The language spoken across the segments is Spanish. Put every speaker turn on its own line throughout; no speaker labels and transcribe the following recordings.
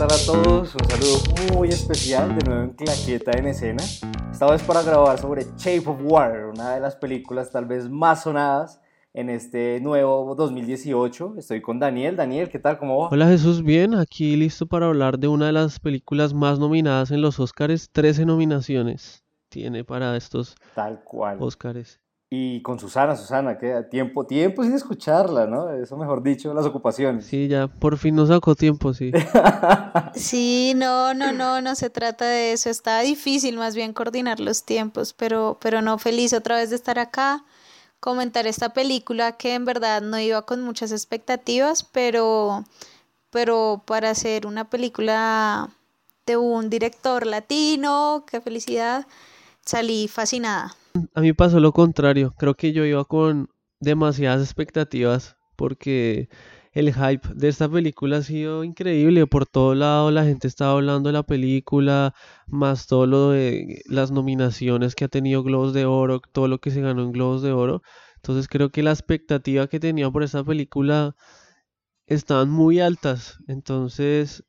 Hola, ¿qué tal a todos? Un saludo muy especial de nuevo en Claqueta en escena. Esta vez para grabar sobre Shape of Water, una de las películas tal vez más sonadas en este nuevo 2018. Estoy con Daniel. Daniel, ¿qué tal? ¿Cómo va?
Hola Jesús, bien, aquí listo para hablar de una de las películas más nominadas en los Oscars. 13 nominaciones tiene para estos
tal cual.
Oscars.
Y con Susana, Susana, que tiempo, tiempo sin escucharla, ¿no? Eso mejor dicho, las ocupaciones.
Sí, ya por fin nos sacó tiempo, sí.
sí, no, no, no, no se trata de eso. Está difícil más bien coordinar los tiempos, pero, pero no, feliz otra vez de estar acá, comentar esta película que en verdad no iba con muchas expectativas, pero, pero para hacer una película de un director latino, qué felicidad, salí fascinada
a mí pasó lo contrario. Creo que yo iba con demasiadas expectativas porque el hype de esta película ha sido increíble. Por todo lado la gente estaba hablando de la película, más todo lo de las nominaciones que ha tenido Globos de Oro, todo lo que se ganó en Globos de Oro. Entonces creo que la expectativa que tenía por esta película estaban muy altas. Entonces,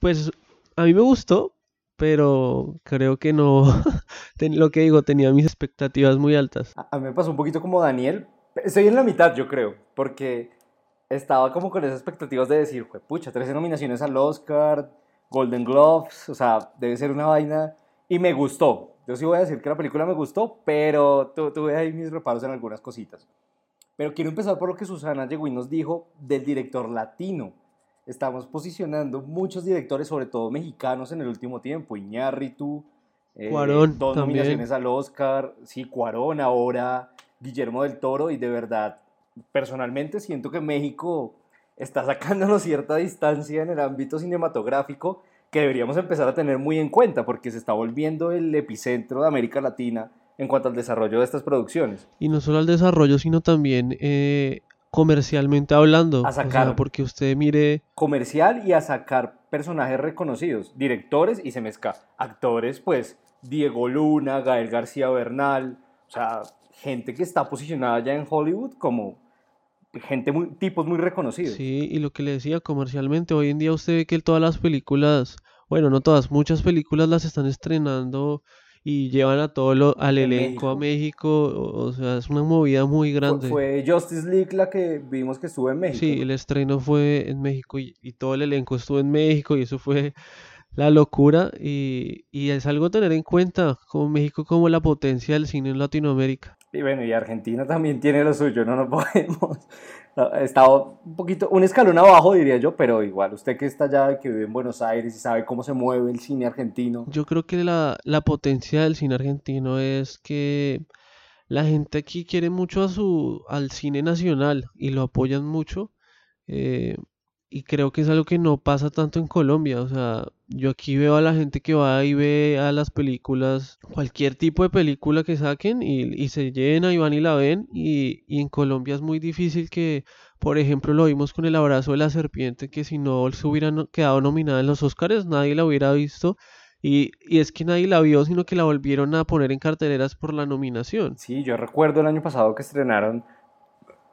pues a mí me gustó, pero creo que no, lo que digo, tenía mis expectativas muy altas.
A mí me pasó un poquito como Daniel, estoy en la mitad yo creo, porque estaba como con esas expectativas de decir, pucha, 13 nominaciones al Oscar, Golden Gloves, o sea, debe ser una vaina, y me gustó. Yo sí voy a decir que la película me gustó, pero tuve ahí mis reparos en algunas cositas. Pero quiero empezar por lo que Susana llegó y nos dijo del director latino estamos posicionando muchos directores, sobre todo mexicanos, en el último tiempo. Iñárritu,
eh, Cuarón,
dos
también.
nominaciones al Oscar, sí, Cuarón, ahora Guillermo del Toro, y de verdad, personalmente siento que México está sacándonos cierta distancia en el ámbito cinematográfico que deberíamos empezar a tener muy en cuenta, porque se está volviendo el epicentro de América Latina en cuanto al desarrollo de estas producciones.
Y no solo al desarrollo, sino también eh, comercialmente hablando.
A sacar.
porque usted mire.
Comercial y a sacar personajes reconocidos, directores y se mezcla. Actores, pues, Diego Luna, Gael García Bernal, o sea, gente que está posicionada ya en Hollywood como gente muy, tipos muy reconocidos.
Sí, y lo que le decía comercialmente, hoy en día usted ve que todas las películas, bueno, no todas, muchas películas las están estrenando y llevan a todo lo, al elenco a México, o, sea, es una movida muy grande.
Fue, Justice League la que vimos que estuvo en México.
Sí, el estreno fue en México y, todo el elenco estuvo en México y eso fue la locura y, y, es algo a tener en cuenta como México como la potencia del cine en Latinoamérica.
Y bueno, y Argentina también tiene lo suyo, no nos podemos estado un poquito, un escalón abajo diría yo, pero igual, usted que está allá, que vive en Buenos Aires y sabe cómo se mueve el cine argentino.
Yo creo que la, la potencia del cine argentino es que la gente aquí quiere mucho a su, al cine nacional y lo apoyan mucho. Eh, y creo que es algo que no pasa tanto en Colombia. O sea, yo aquí veo a la gente que va y ve a las películas, cualquier tipo de película que saquen y, se llena y van y la ven. Y, en Colombia es muy difícil que, por ejemplo, lo vimos con el abrazo de la serpiente, que si no se hubiera quedado nominada en los Oscars, nadie la hubiera visto. Y, y, es que nadie la vio, sino que la volvieron a poner en carteleras por la nominación.
Sí, yo recuerdo el año pasado que estrenaron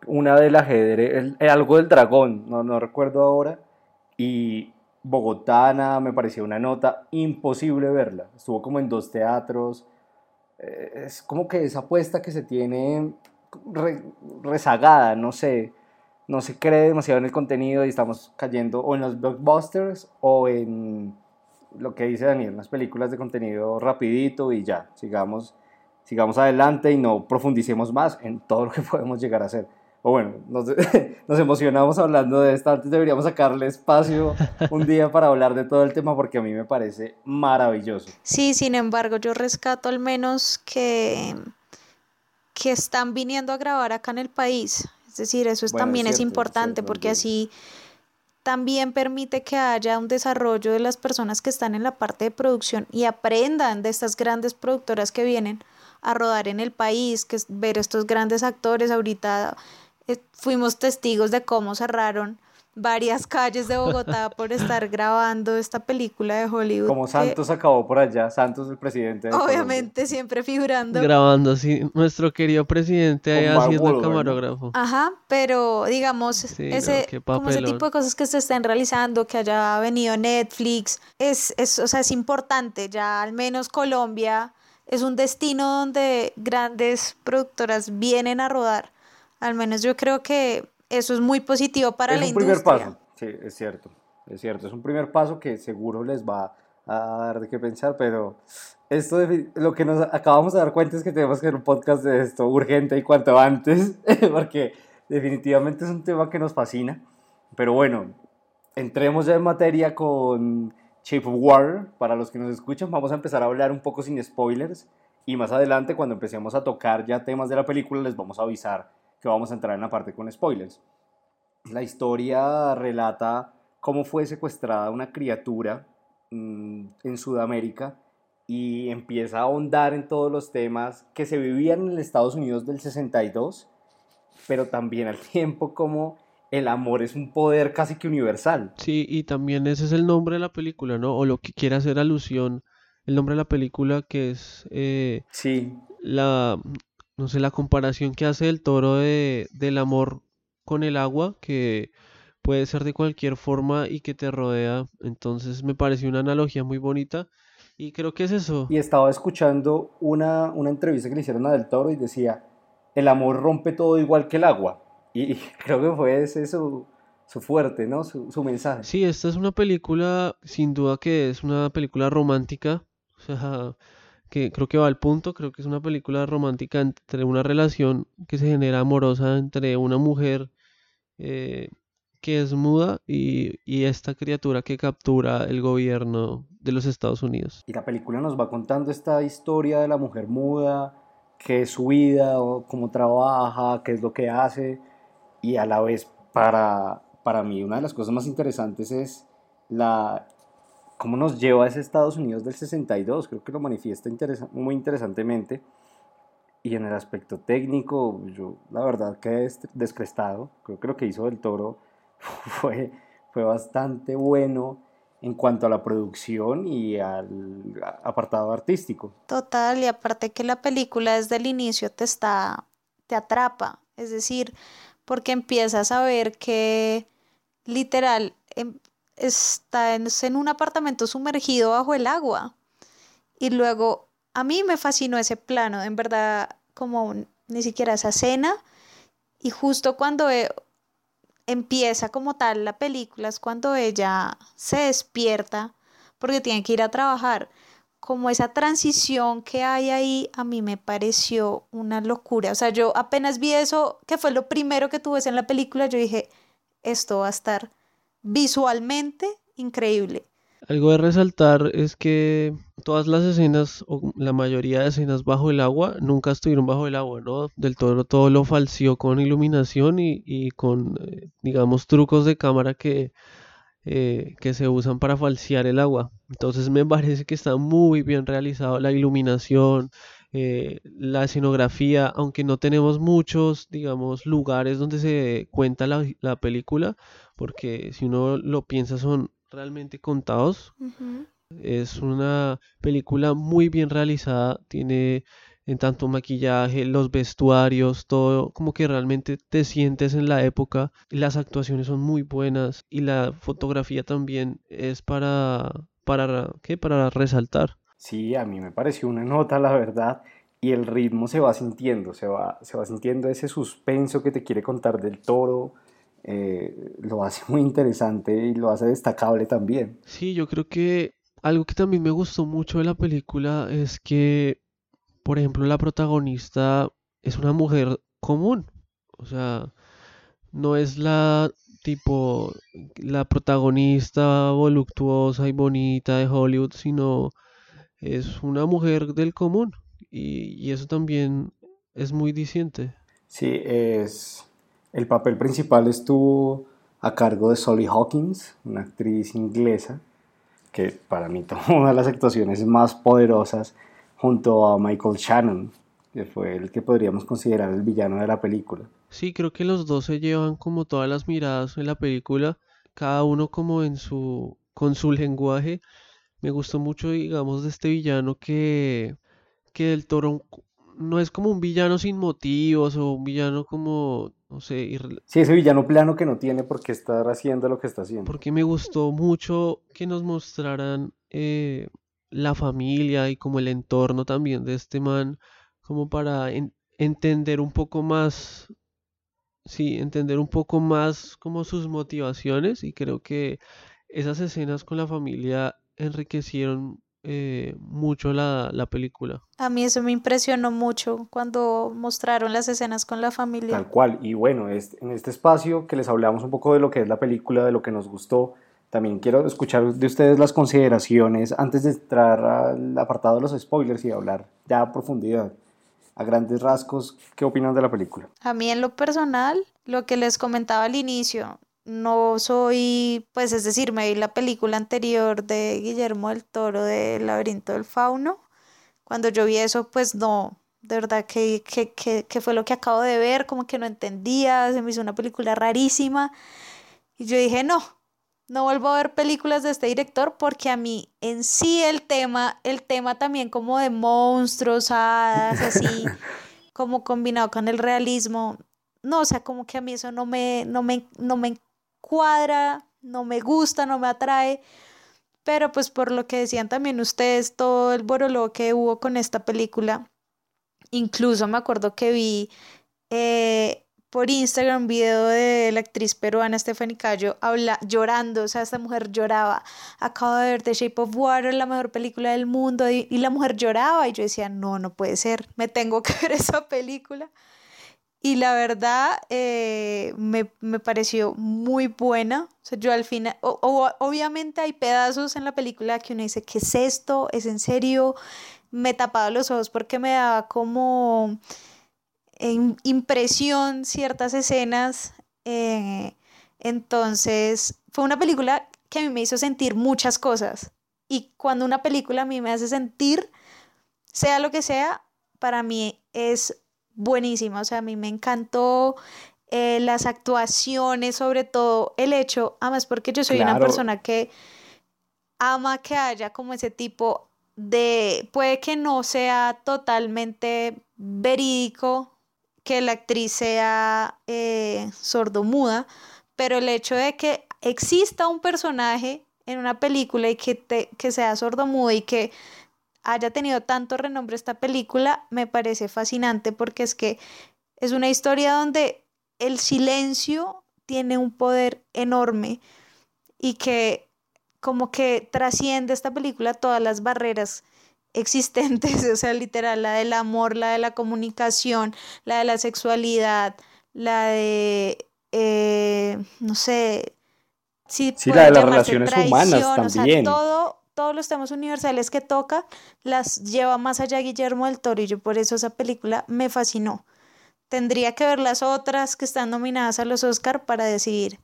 una del ajedrez, algo del dragón, no, no recuerdo ahora, y Bogotana me pareció una nota imposible verla. Estuvo como en dos teatros. Eh, es como que esa apuesta que se tiene rezagada, no sé, no se cree demasiado en el contenido y estamos cayendo o en los blockbusters o en lo que dice Daniel, unas películas de contenido rapidito y ya, sigamos, sigamos adelante y no profundicemos más en todo lo que podemos llegar a hacer o bueno, nos, nos, emocionamos hablando de esto, antes deberíamos sacarle espacio un día para hablar de todo el tema porque a mí me parece maravilloso.
Sí, sin embargo, yo rescato al menos que, que están viniendo a grabar acá en el país. Es decir, eso también es, importante porque así también permite que haya un desarrollo de las personas que están en la parte de producción y aprendan de estas grandes productoras que vienen a rodar en el país, que ver estos grandes actores ahorita fuimos testigos de cómo cerraron varias calles de Bogotá por estar grabando esta película de Hollywood.
Como Santos acabó por allá, Santos el presidente. De
obviamente siempre figurando.
Grabando, sí, nuestro querido presidente ahí haciendo camarógrafo.
Ajá, pero digamos, ese, como ese tipo de cosas que se estén realizando, que haya venido Netflix, es, es, o sea, es importante, ya al menos Colombia es un destino donde grandes productoras vienen a rodar. Al menos yo creo que eso es muy positivo para la industria.
Es un primer paso, sí, es cierto, es cierto, es un primer paso que seguro les va a dar de qué pensar, pero esto lo que nos acabamos de dar cuenta es que tenemos que hacer un podcast de esto urgente y cuanto antes, porque definitivamente es un tema que nos fascina. Pero bueno, entremos ya en materia con Shape of Water. Para los que nos escuchan, vamos a empezar a hablar un poco sin spoilers. Y más adelante, cuando empecemos a tocar ya temas de la película, les vamos a avisar que vamos a entrar en la parte con spoilers. La historia relata cómo fue secuestrada una criatura mm, en Sudamérica y empieza a ahondar en todos los temas que se vivían en Estados Unidos del 62, pero también al tiempo como el amor es un poder casi que universal.
Sí, y también ese es el nombre de la película, ¿no? O lo que quiere hacer alusión, el nombre de la película que es... Eh,
sí.
La, no sé, la comparación que hace el toro de, del amor con el agua, que puede ser de cualquier forma y que te rodea. Entonces me pareció una analogía muy bonita y creo que es eso.
Y estaba escuchando una, una entrevista que le hicieron a Del Toro y decía, el amor rompe todo igual que el agua. Y, creo que fue ese su, su fuerte, ¿no? Su, su mensaje.
Sí, esta es una película, sin duda que es una película romántica. O sea, que creo que va al punto, creo que es una película romántica entre una relación que se genera amorosa entre una mujer eh, que es muda y, y, esta criatura que captura el gobierno de los Estados Unidos.
Y la película nos va contando esta historia de la mujer muda, qué es su vida, cómo trabaja, qué es lo que hace, y a la vez para, para mí una de las cosas más interesantes es la cómo nos lleva a ese Estados Unidos del 62, creo que lo manifiesta muy interesantemente. Y en el aspecto técnico, yo la verdad quedé descrestado. Creo que lo que hizo del Toro fue, fue bastante bueno en cuanto a la producción y al apartado artístico.
Total, y aparte que la película desde el inicio te está, te atrapa, es decir, porque empiezas a ver que literal em, está en, un apartamento sumergido bajo el agua. Y luego, a mí me fascinó ese plano, en verdad, como ni siquiera esa escena. Y justo cuando e, empieza como tal la película es cuando ella se despierta porque tiene que ir a trabajar. Como esa transición que hay ahí, a mí me pareció una locura. O sea, yo apenas vi eso, que fue lo primero que tuve en la película, yo dije, esto va a estar visualmente increíble.
Algo de resaltar es que todas las escenas, o la mayoría de escenas bajo el agua, nunca estuvieron bajo el agua, ¿no? Del todo, todo lo falsió con iluminación y, con, eh, digamos, trucos de cámara que, eh, que se usan para falsear el agua. Entonces me parece que está muy bien realizado la iluminación, eh, la escenografía, aunque no tenemos muchos, digamos, lugares donde se cuenta la, la película, porque si uno lo piensa son realmente contados. Es una película muy bien realizada, tiene en tanto maquillaje, los vestuarios, todo como que realmente te sientes en la época. Las actuaciones son muy buenas y la fotografía también es para para ¿qué? para resaltar.
Sí, a mí me pareció una nota, la verdad, y el ritmo se va sintiendo, se va, se va sintiendo ese suspenso que te quiere contar del toro, eh, lo hace muy interesante y lo hace destacable también.
Sí, yo creo que algo que también me gustó mucho de la película es que, por ejemplo, la protagonista es una mujer común. O sea, no es la tipo la protagonista voluptuosa y bonita de Hollywood, sino es una mujer del común. Y, y eso también es muy diciente.
Sí, es el papel principal estuvo a cargo de Solly Hawkins, una actriz inglesa, que para mí tomó una de las actuaciones más poderosas junto a Michael Shannon, que fue el que podríamos considerar el villano de la película.
Sí, creo que los dos se llevan como todas las miradas en la película, cada uno como en su, con su lenguaje. Me gustó mucho, digamos, de este villano que, que el toro no es como un villano sin motivos o un villano como, no sé,
Sí, ese villano plano que no tiene por qué estar haciendo lo que está haciendo.
porque me gustó mucho que nos mostraran eh, la familia y como el entorno también de este man, como para en- entender un poco más, sí, entender un poco más como sus motivaciones y creo que esas escenas con la familia enriquecieron eh, mucho la, la película.
A mí eso me impresionó mucho cuando mostraron las escenas con la familia.
Tal cual. Y bueno, es- en este espacio que les hablamos un poco de lo que es la película, de lo que nos gustó, también quiero escuchar de ustedes las consideraciones antes de entrar al apartado de los spoilers y hablar ya a profundidad, a grandes rasgos, ¿qué opinan de la película?
A mí en lo personal, lo que les comentaba al inicio, no soy, pues es decir, me vi la película anterior de Guillermo del Toro de laberinto del fauno. Cuando yo vi eso, pues no, de verdad que, que, que, que fue lo que acabo de ver, como que no entendía, se me hizo una película rarísima. Y yo dije, no, no vuelvo a ver películas de este director porque a mí en sí el tema, el tema también como de monstruos, hadas, así, como combinado con el realismo, no, o sea, como que a mí eso no me, no me, no me cuadra, no me gusta, no me atrae. Pero pues por lo que decían también ustedes, todo el boroló que hubo con esta película, incluso me acuerdo que vi eh, por Instagram un video de la actriz peruana Stephanie Cayo habla, llorando, o sea, esta mujer lloraba. Acabo de ver The Shape of Water, la mejor película del mundo, y la mujer lloraba y yo decía, no, no puede ser, me tengo que ver esa película. Y la verdad eh, me, me pareció muy buena. O sea, yo al final, o- o- obviamente hay pedazos en la película que uno dice, ¿qué es esto? ¿Es en serio? Me tapaba los ojos porque me daba como em, impresión ciertas escenas. eh, entonces, fue una película que a mí me hizo sentir muchas cosas. Y cuando una película a mí me hace sentir, sea lo que sea, para mí es buenísima. O sea, a mí me encantó eh, las actuaciones, sobre todo el hecho, además porque yo soy una persona que ama que haya como ese tipo de, puede que no sea totalmente verídico que la actriz sea eh, sordomuda, pero el hecho de que exista un personaje en una película y que, te- que sea sordomudo y que haya tenido tanto renombre esta película me parece fascinante porque es que es una historia donde el silencio tiene un poder enorme y que como que trasciende esta película todas las barreras existentes, o sea, literal, la del amor, la de la comunicación, la de la sexualidad, la de, eh, no sé, si
Sí, la de las relaciones humanas
traición, o sea,
también.
todo, todos los temas universales que toca las lleva más allá Guillermo del Toro y yo por eso esa película me fascinó. Tendría que ver las otras que están nominadas a los Oscar para decidir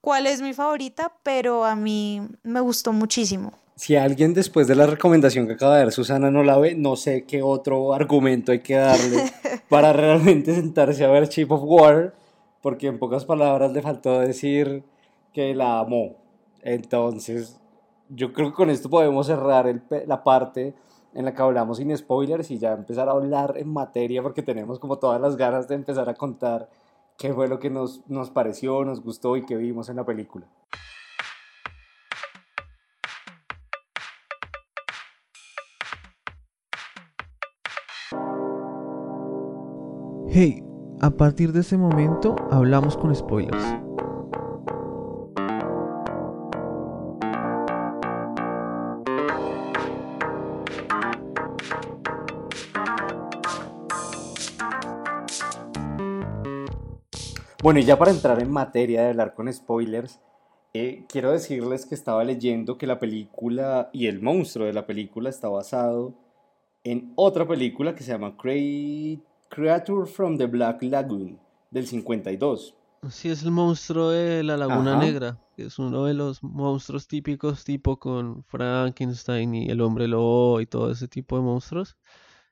cuál es mi favorita, pero a mí me gustó muchísimo.
Si alguien después de la recomendación que acaba de dar Susana no la ve, no sé qué otro argumento hay que darle para realmente sentarse a ver Shape of Water, porque en pocas palabras le faltó decir que la amó. Entonces, yo creo que con esto podemos cerrar el la parte en la que hablamos sin spoilers y ya empezar a hablar en materia, porque tenemos como todas las ganas de empezar a contar qué fue lo que nos, nos pareció, nos gustó y qué vimos en la película.
Hey, a partir de ese momento hablamos con spoilers.
Bueno, y ya para entrar en materia de hablar con spoilers, eh, quiero decirles que estaba leyendo que la película y el monstruo de la película está basado en otra película que se llama Crea- Creature from the Black Lagoon del 52.
Sí, es el monstruo de la Laguna
Ajá.
Negra, que es uno de los monstruos típicos, tipo con Frankenstein y el hombre lobo y todo ese tipo de monstruos.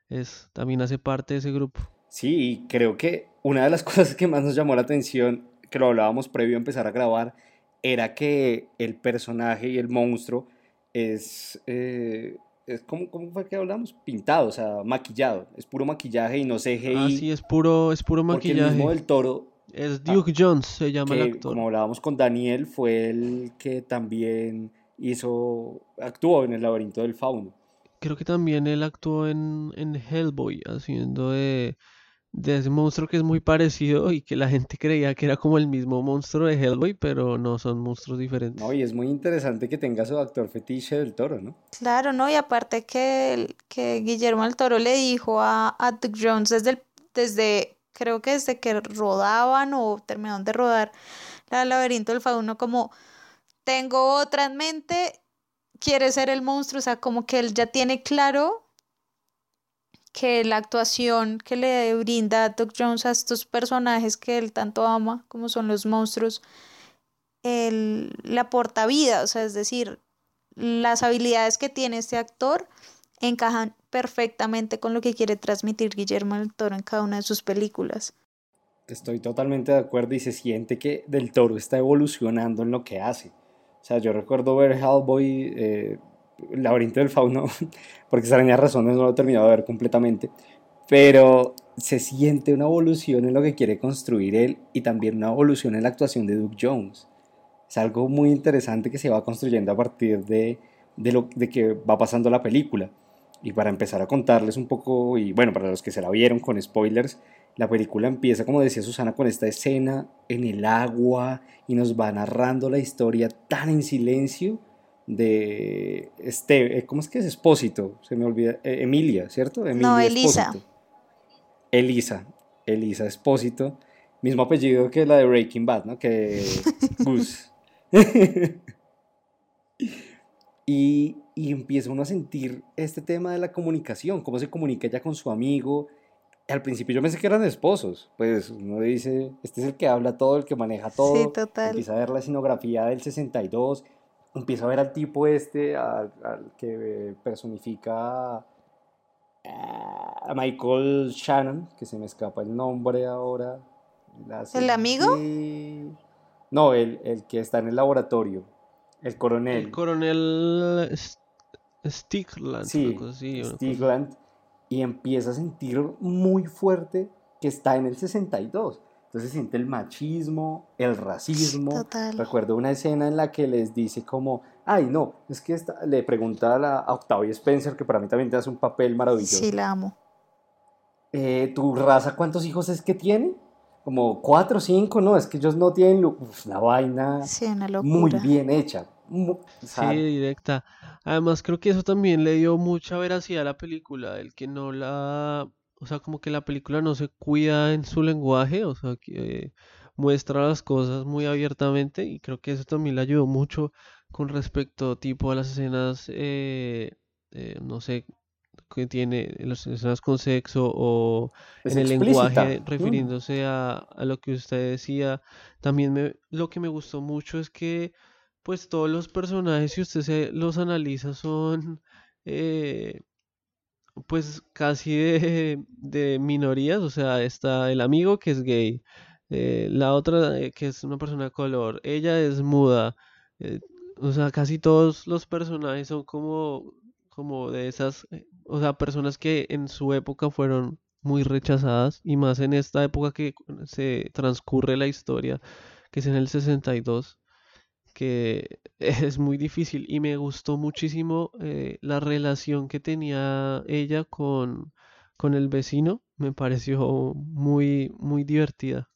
Es, también hace parte de ese grupo.
Sí, y creo que una de las cosas que más nos llamó la atención, que lo hablábamos previo a empezar a grabar, era que el personaje y el monstruo es, eh, es como, ¿cómo fue que hablamos? Pintado, o sea, maquillado. Es puro maquillaje y no CGI.
Ah, sí, es puro, es puro
porque el
maquillaje.
mismo del toro,
Es
ah,
Duke Jones, se llama el actor.
como hablábamos con Daniel, fue el que también hizo, actuó en el laberinto del fauno.
Creo que también él actuó en, en Hellboy, haciendo de, de ese monstruo que es muy parecido y que la gente creía que era como el mismo monstruo de Hellboy, pero no son monstruos diferentes.
No, y es muy interesante que tenga su actor fetiche del toro, ¿no?
Claro, ¿no? Y aparte que, el- que Guillermo del Toro le dijo a, a Doug Jones desde, el- desde, creo que desde que rodaban o terminaron de rodar la Laberinto del Fauno, como tengo otra en mente, quiere ser el monstruo, o sea, como que él ya tiene claro que la actuación que le brinda Doug Jones a estos personajes que él tanto ama, como son los monstruos, él le aporta vida, o sea, es decir, las habilidades que tiene este actor encajan perfectamente con lo que quiere transmitir Guillermo del Toro en cada una de sus películas.
Estoy totalmente de acuerdo y se siente que Del Toro está evolucionando en lo que hace. O sea, yo recuerdo ver Hellboy, eh, laberinto del fauno, porque extrañas razones no lo he terminado de ver completamente, pero se siente una evolución en lo que quiere construir él y también una evolución en la actuación de Duke Jones. Es algo muy interesante que se va construyendo a partir de, de lo de que va pasando la película. Y para empezar a contarles un poco, y bueno, para los que se la vieron con spoilers, la película empieza, como decía Susana, con esta escena en el agua y nos va narrando la historia tan en silencio de este, eh, ¿cómo es que es? Espósito, se me olvida, eh, Emilia, ¿cierto? Emilia
No, Elisa.
Espósito. Elisa, Elisa Espósito, mismo apellido que la de Breaking Bad, ¿no? Que Gus. y, y empieza uno a sentir este tema de la comunicación, cómo se comunica ella con su amigo. Al principio yo pensé que eran esposos, pues uno dice, este es el que habla todo, el que maneja todo.
Sí, total.
Empieza a ver la escenografía del 62, empieza a ver al tipo este, al, al que personifica a Michael Shannon, que se me escapa el nombre ahora.
¿El amigo?
de- No, el, el que está en el laboratorio, el coronel.
El coronel S- Stickland,
Sí,
cosa-
Stigland, y empieza a sentir muy fuerte que está en el 62. Entonces siente el machismo, el racismo.
Total.
Recuerdo una escena en la que les dice como, ay no, es que esta-", le pregunta a, la, a Octavia Spencer, que para mí también te hace un papel maravilloso.
Sí, la amo.
"Eh, ¿Tu raza cuántos hijos es que tiene? Como cuatro o cinco, no, es que ellos no tienen Uf, una vaina
Sí, una
muy
locura.
bien hecha.
Sí, directa. Además, creo que eso también le dio mucha veracidad a la película, el que no la, o sea, como que la película no se cuida en su lenguaje, o sea, que eh, muestra las cosas muy abiertamente y creo que eso también le ayudó mucho con respecto tipo a las escenas, eh, eh, no sé, que tiene las escenas con sexo o
es
en el
explícita.
lenguaje refiriéndose a, a lo que usted decía. También me, lo que me gustó mucho es que pues todos los personajes, si usted se los analiza, son eh, pues casi de, de minorías. O sea, está el amigo que es gay, eh, la otra eh, que es una persona de color, ella es muda. eh, o sea, casi todos los personajes son como, como de esas, o sea, personas que en su época fueron muy rechazadas y más en esta época que se transcurre la historia, que es en el 62 que es muy difícil y me gustó muchísimo eh, la relación que tenía ella con, con el vecino, me pareció muy, muy divertida.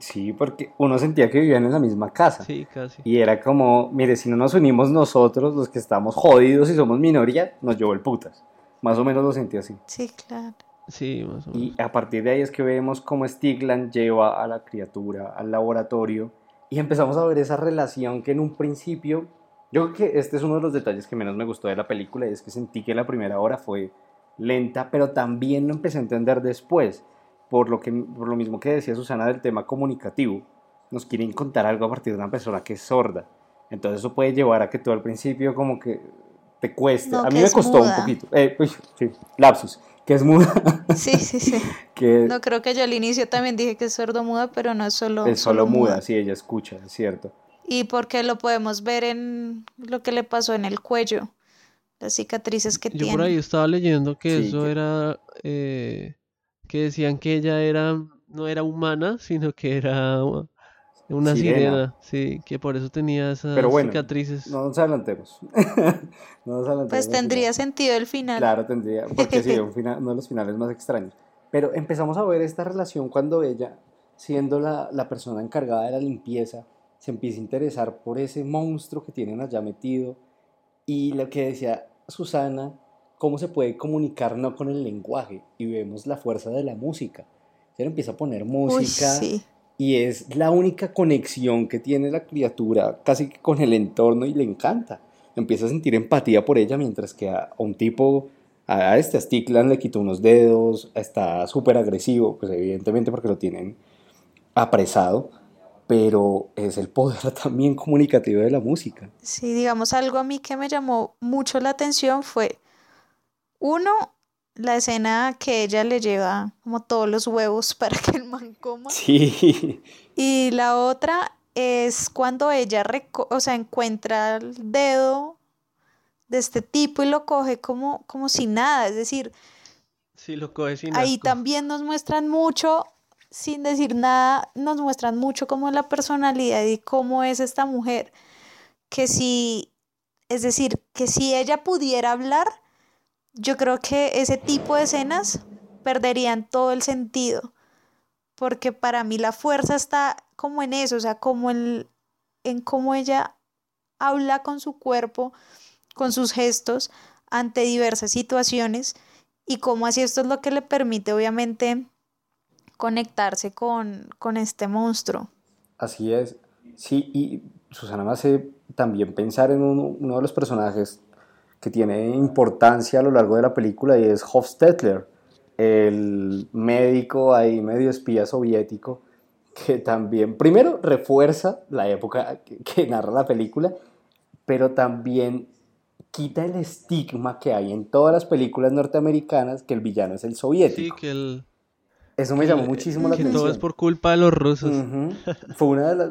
Sí, porque uno sentía que vivían en la misma casa.
Sí, casi.
Y era como, mire, si no nos unimos nosotros, los que estamos jodidos y somos minoría, nos llevó el putas. Más o menos lo sentí así.
Sí, claro.
Sí, más o menos.
Y a partir de ahí es que vemos cómo Stigland lleva a la criatura al laboratorio y empezamos a ver esa relación que en un principio, yo creo que este es uno de los detalles que menos me gustó de la película y es que sentí que la primera hora fue lenta, pero también lo empecé a entender después, por lo, que, por lo mismo que decía Susana del tema comunicativo. Nos quieren contar algo a partir de una persona que es sorda. Entonces eso puede llevar a que tú al principio como que te cueste.
No,
a mí me costó un poquito. Eh, uy, sí, lapsus. Que es muda.
Sí, sí, sí.
que
No creo que yo al inicio también dije que es sordomuda, pero no es solo,
es solo muda,
muda.
sí, ella escucha, es cierto.
Y porque lo podemos ver en lo que le pasó en el cuello, las cicatrices que
Yo por ahí
tiene.
estaba leyendo que
Sí,
eso
que-
era, eh, que decían que ella era, no era humana, sino que era una
Sirena.
sirena, sí, que por eso tenía esas
Pero bueno,
cicatrices.
No nos adelantemos. no nos adelantemos
Pues tendría
final.
sentido el final.
Claro, tendría, porque sí, un final, uno de los finales más extraños. Pero empezamos a ver esta relación cuando ella, siendo la, la persona encargada de la limpieza, se empieza a interesar por ese monstruo que tienen allá metido. Y lo que decía Susana, cómo se puede comunicar no con el lenguaje. Y vemos la fuerza de la música. Se le empieza a poner
Uy,
música
sí.
Y es la única conexión que tiene la criatura casi que con el entorno y le encanta. Empieza a sentir empatía por ella mientras que a, un tipo, a este le quitó unos dedos, está súper agresivo, pues evidentemente porque lo tienen apresado, pero es el poder también comunicativo de la música.
Sí, digamos, algo a mí que me llamó mucho la atención fue, uno, la escena que ella le lleva como todos los huevos para que el man coma.
Sí,
Y la otra es cuando ella, reco- o sea, encuentra el dedo de este tipo y lo coge como, como si nada. Es decir,
Sí, lo coge sin
ahí
asco.
también nos muestran mucho, sin decir nada, nos muestran mucho como la personalidad y cómo es esta mujer. Que si, es decir, que si ella pudiera hablar, yo creo que ese tipo de escenas perderían todo el sentido. Porque para mí la fuerza está como en eso, o sea, como en, en cómo ella habla con su cuerpo, con sus gestos ante diversas situaciones y cómo así esto es lo que le permite obviamente conectarse con, con este monstruo.
así es. Sí, y Susana me hace también pensar en uno, uno de los personajes que tiene importancia a lo largo de la película y es Hofstetler, el médico ahí medio espía soviético que también, primero, refuerza la época que, que narra la película, pero también quita el estigma que hay en todas las películas norteamericanas que el villano es el
Sí,
soviético.
que el,
Eso me
que
llamó muchísimo la
que
atención.
todo es por culpa de los rusos.
Ujú. Fue una de las...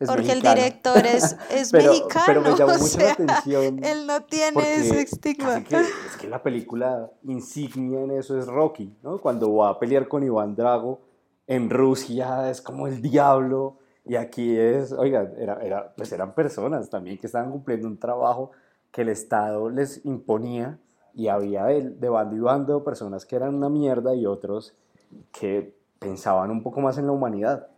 es
Porque el
mexicano.
director es, es
pero,
mexicano,
pero me llamó mucho la
sea,
atención.
él no tiene ese estigma.
que- es que la película insignia en eso es Rocky, ¿no? Cuando va a pelear con Iván Drago en Rusia es como el diablo y aquí es, oiga, era, era, pues eran personas también que estaban cumpliendo un trabajo que el Estado les imponía y había de, de bando y bando personas que eran una mierda y otros que pensaban un poco más en la humanidad.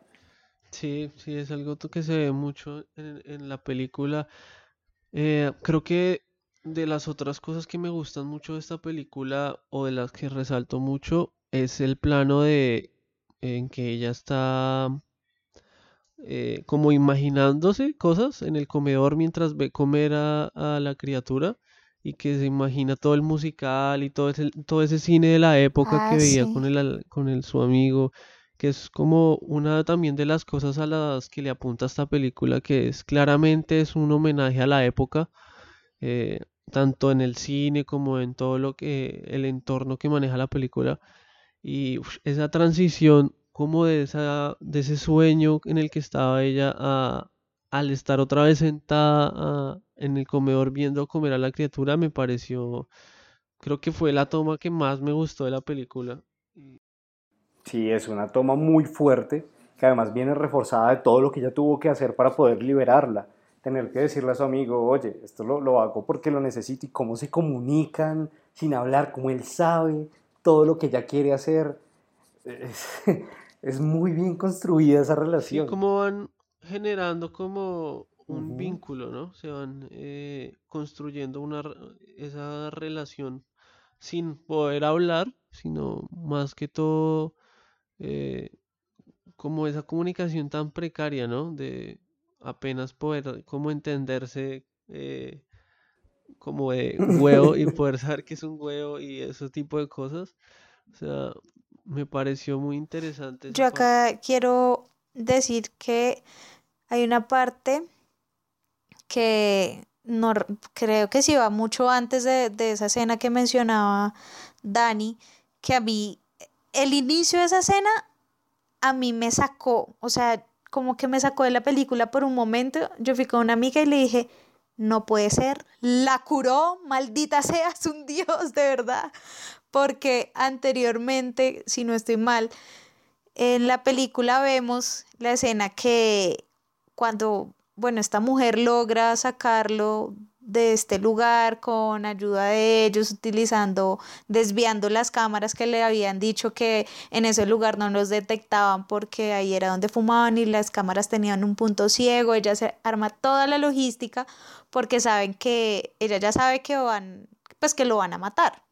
Sí, sí, es algo que se ve mucho en, en la película. Eh, creo que de las otras cosas que me gustan mucho de esta película o de las que resalto mucho es el plano de en que ella está eh, como imaginándose cosas en el comedor mientras ve comer a, a la criatura y que se imagina todo el musical y todo ese, todo ese cine de la época que
Ah,
veía
sí.
con el, con el, su amigo que es como una también de las cosas a las que le apunta esta película, que es claramente es un homenaje a la época, eh, tanto en el cine como en todo lo que, el entorno que maneja la película, y esa transición como de esa, de ese sueño en el que estaba ella a, al estar otra vez sentada en el comedor viendo comer a la criatura, me pareció, creo que fue la toma que más me gustó de la película.
Sí, es una toma muy fuerte, que además viene reforzada de todo lo que ella tuvo que hacer para poder liberarla. Tener que decirle a su amigo, oye, esto lo, lo hago porque lo necesito y cómo se comunican sin hablar, cómo él sabe todo lo que ella quiere hacer. Es, es muy bien construida esa
Sí,
relación.
como van generando como un vínculo, ¿no? Se van eh, construyendo una, esa relación sin poder hablar, sino más que todo eh, como esa comunicación tan precaria, ¿no? De apenas poder como entenderse eh, como de huevo y poder saber que es un huevo y ese tipo de cosas. O sea, me pareció muy interesante esa
Yo
parte.
acá quiero decir que hay una parte que no creo que sí va mucho antes de, de esa escena que mencionaba Dani, que a mí el inicio de esa escena a mí me sacó, o sea, como que me sacó de la película por un momento. Yo fui con una amiga y le dije, no puede ser, la curó, maldita seas un dios, de verdad. Porque anteriormente, si no estoy mal, en la película vemos la escena que cuando, bueno, esta mujer logra sacarlo de este lugar con ayuda de ellos, utilizando, desviando las cámaras que le habían dicho que en ese lugar no los detectaban porque ahí era donde fumaban y las cámaras tenían un punto ciego. Ella se arma toda la logística porque saben que ella ya sabe que van, pues que lo van a matar.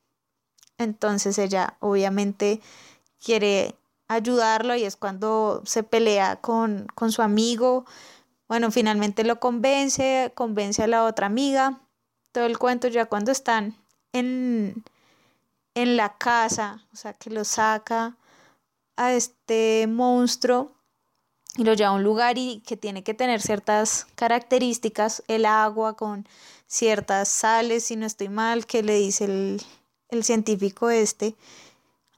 Entonces ella obviamente quiere ayudarlo y es cuando se pelea con, con su amigo bueno, finalmente lo convence, convence a la otra amiga, todo el cuento ya cuando están en, en la casa, o sea, que lo saca a este monstruo y lo lleva a un lugar y que tiene que tener ciertas características, el agua con ciertas sales, si no estoy mal, que le dice el, el científico este.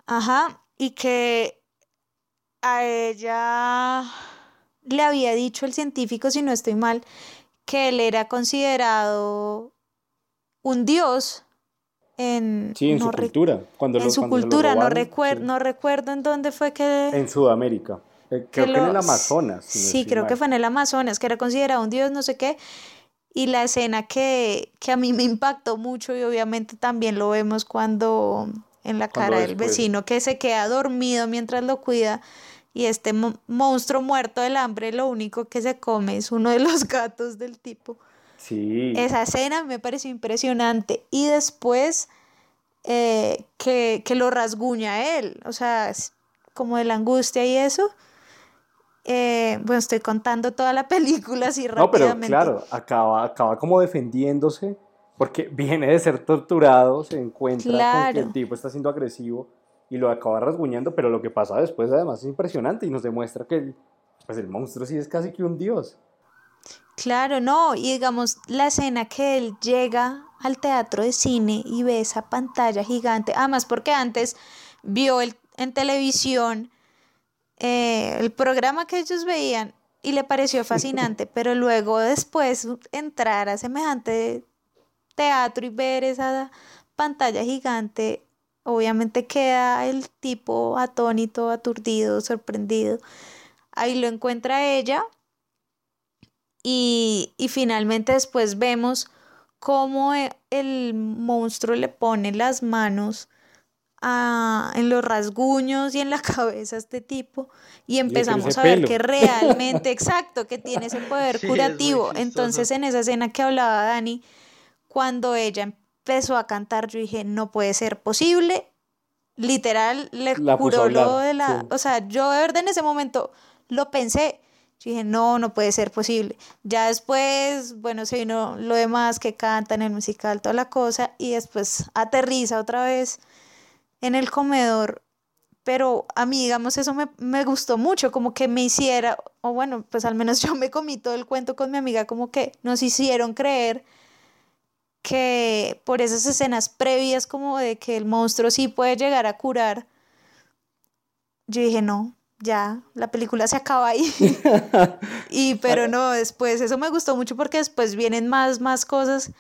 Ajá, y que a ella le había dicho el científico, si no estoy mal, que él era considerado un dios en,
sí, en su cultura.
Cuando en su cultura, no, no recuerdo en dónde fue que...
En Sudamérica. Eh, creo que, en el Amazonas.
sí, creo que fue en el Amazonas, que era considerado un dios, no sé qué. Y la escena que, que a mí me impactó mucho y obviamente también lo vemos cuando en la cara del vecino que se queda dormido mientras lo cuida y este monstruo muerto del hambre lo único que se come es uno de los gatos del tipo.
Sí.
Esa escena me pareció impresionante. Y después eh, que, lo rasguña él, o sea, como de la angustia y eso. Eh, bueno, estoy contando toda la película así rápidamente.
No, pero claro, acaba, acaba como defendiéndose porque viene de ser torturado, se encuentra con que el tipo está siendo agresivo y lo acaba rasguñando, pero lo que pasa después además es impresionante y nos demuestra que el, pues el monstruo sí es casi que un dios.
Claro, no, y digamos la escena que él llega al teatro de cine y ve esa pantalla gigante, además porque antes vio el, en televisión eh, el programa que ellos veían y le pareció fascinante, pero luego después entrar a semejante teatro y ver esa pantalla gigante Obviamente queda el tipo atónito, aturdido, sorprendido. Ahí lo encuentra ella y, finalmente después vemos cómo e, el monstruo le pone las manos en los rasguños y en la cabeza a este tipo y empezamos a ver que realmente, exacto, que tiene ese poder curativo. Entonces en esa escena que hablaba Dani, cuando ella empezó a cantar, yo dije, no puede ser posible. Literal, le curó lo de la... O sea, yo de verdad en ese momento lo pensé. Yo dije, no, no puede ser posible. Ya después, bueno, se vino lo demás que canta en el musical, toda la cosa, y después aterriza otra vez en el comedor. Pero a mí, digamos, eso me, me gustó mucho, como que me hiciera, o bueno, pues al menos yo me comí todo el cuento con mi amiga, como que nos hicieron creer que por esas escenas previas como de que el monstruo sí puede llegar a curar, yo dije, no, ya, la película se acaba ahí. y pero no, después, eso me gustó mucho porque después vienen más, más cosas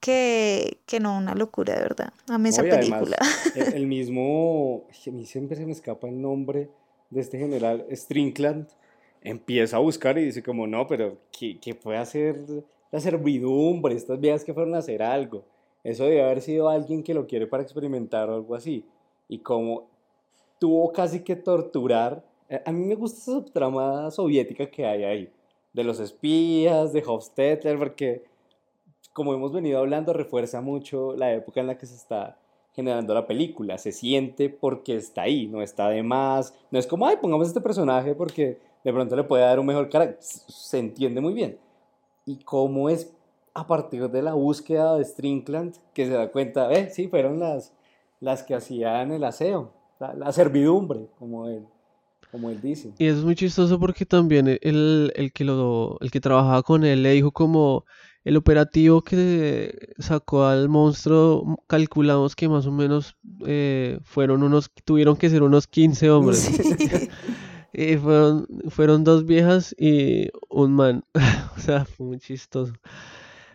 que, que no, una locura, de verdad. A mí esa película.
el, mismo, a mí siempre se me escapa el nombre de este general, Strinkland, empieza a buscar y dice como, no, pero ¿qué, qué puede hacer la servidumbre, estas viejas que fueron a hacer algo. Eso debe haber sido alguien que lo quiere para experimentar o algo así. Y como tuvo casi que torturar, eh, a mí me gusta esa subtrama soviética que hay ahí, de los espías, de Hofstadter, porque como hemos venido hablando, refuerza mucho la época en la que se está generando la película. Se siente porque está ahí, no está de más. No es como, ay, pongamos este personaje porque de pronto le puede dar un mejor carácter. Se entiende muy bien y cómo es a partir de la búsqueda de Strinkland que se da cuenta, eh, sí, fueron las, las que hacían el aseo, la, servidumbre, como él, como él dice.
Y es muy chistoso porque también el, el, que lo, el que trabajaba con él le dijo como, el operativo que sacó al monstruo, calculamos que más o menos eh, fueron unos, tuvieron que ser unos 15 hombres. fueron, fueron dos viejas y un man. o sea, fue muy chistoso.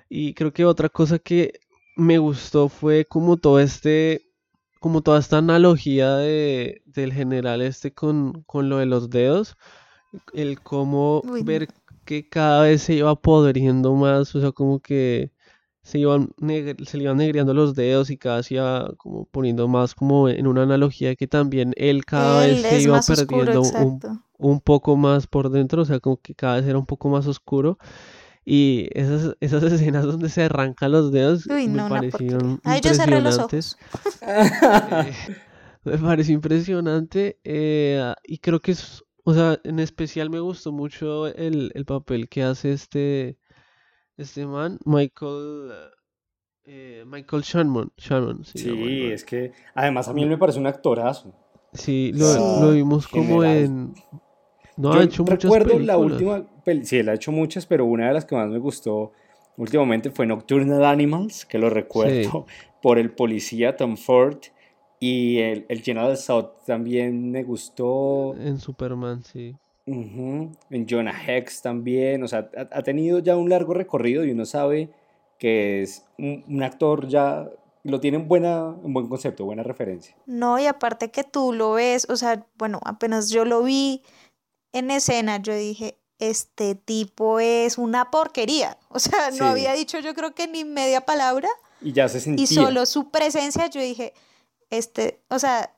Y creo que otra cosa que me gustó fue como todo este, como toda esta analogía de, del general este con, con lo de los dedos. El cómo ver que cada vez se iba podriendo más, o sea, como que se iban, se le iban negreando los dedos y cada vez iba como poniendo más como en una analogía que también él cada vez se iba perdiendo un, poco más por dentro, o sea, como que cada vez era un poco más oscuro. Y esas, esas escenas donde se arrancan los dedos me parecieron impresionantes. Eh, me pareció impresionante eh, y creo que es o sea, en especial me gustó mucho el, papel que hace este, este man, Michael, eh, Michael Shannon.
sí, es que además a mí me parece un actorazo.
Sí, lo, vimos como en...
No, ha hecho muchas recuerdo la última, sí, él ha hecho muchas, pero una de las que más me gustó últimamente fue Nocturnal Animals, que lo recuerdo por el policía Tom Ford y el, el General South también me gustó.
En Superman, sí.
En Jonah Hex también. O sea, ha, tenido ya un largo recorrido y uno sabe que es un, actor ya. Lo tiene en buena, un buen concepto, buena referencia.
No, y aparte que tú lo ves, o sea, bueno, apenas yo lo vi en escena, yo dije, este tipo es una porquería. O sea, no había dicho yo creo que ni media palabra.
Y ya se sentía.
Y solo su presencia, yo dije, este, o sea,